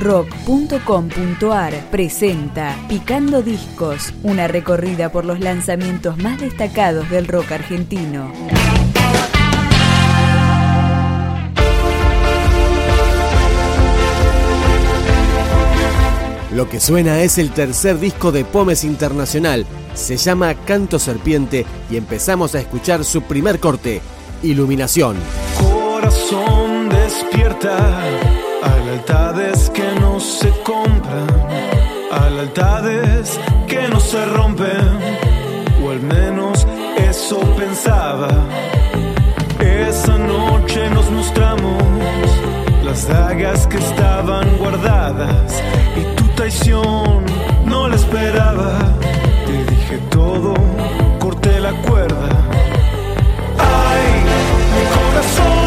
rock.com.ar presenta Picando Discos, una recorrida por los lanzamientos más destacados del rock argentino. Lo que suena es el tercer disco de Pomes Internacional. Se llama Canto Serpiente y empezamos a escuchar su primer corte, Iluminación. Corazón despierta a se compran, a lealtades que no se rompen, o al menos eso pensaba. Esa noche nos mostramos las dagas que estaban guardadas y tu traición no la esperaba. Te dije todo, corté la cuerda. Ay, mi corazón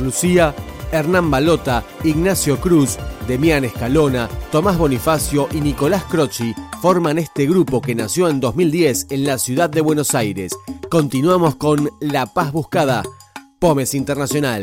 Lucía, Hernán Balota, Ignacio Cruz, Demián Escalona, Tomás Bonifacio y Nicolás Croci forman este grupo que nació en 2010 en la ciudad de Buenos Aires. Continuamos con La Paz Buscada, Pomes Internacional.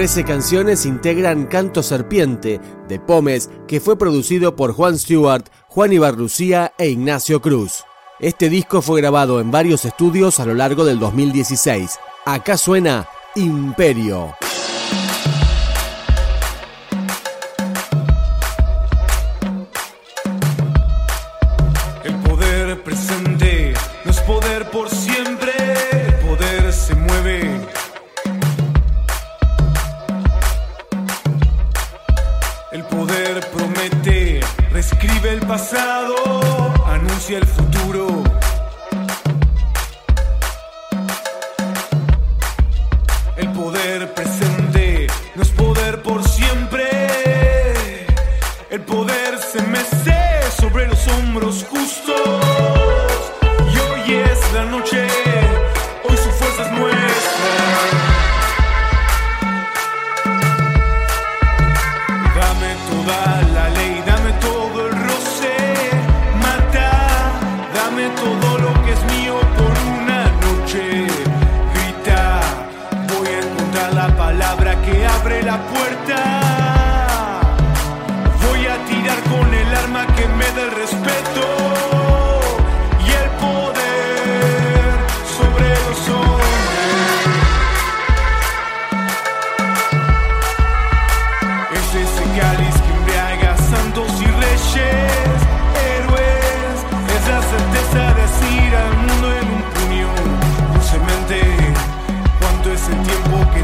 13 canciones integran Canto Serpiente de Pómez, que fue producido por Juan Stewart, Juan Ibarlucía e Ignacio Cruz. Este disco fue grabado en varios estudios a lo largo del 2016. Acá suena Imperio. El futuro. El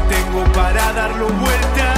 tengo para darlo vuelta.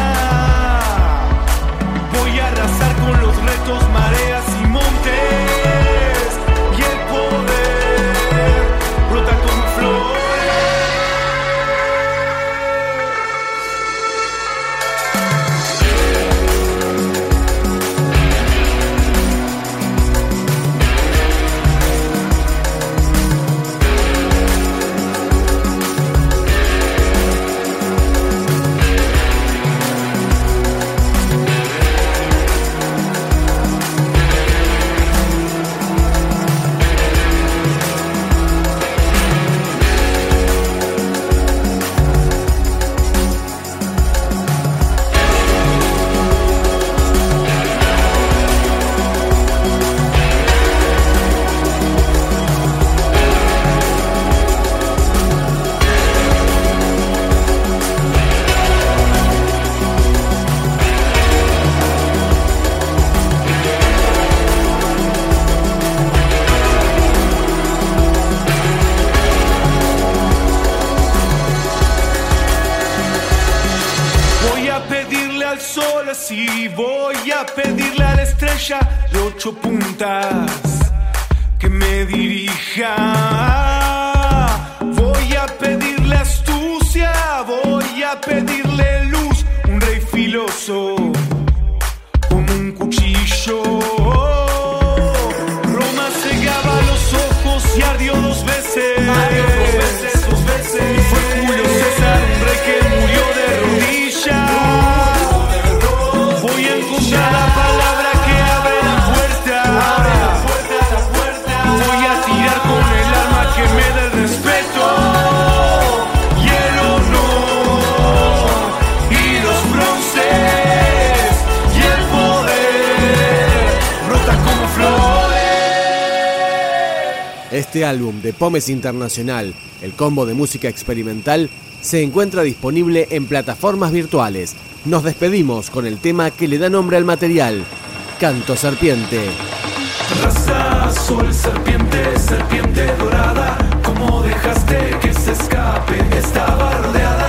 al sol así voy a pedirle a la estrella de ocho puntas que me dirija. Voy a pedirle astucia, voy a pedirle luz, un rey filoso Este álbum de Pomes Internacional, el combo de música experimental, se encuentra disponible en plataformas virtuales. Nos despedimos con el tema que le da nombre al material, Canto Serpiente. Raza azul, serpiente, serpiente dorada, como dejaste que se escape esta bardeada?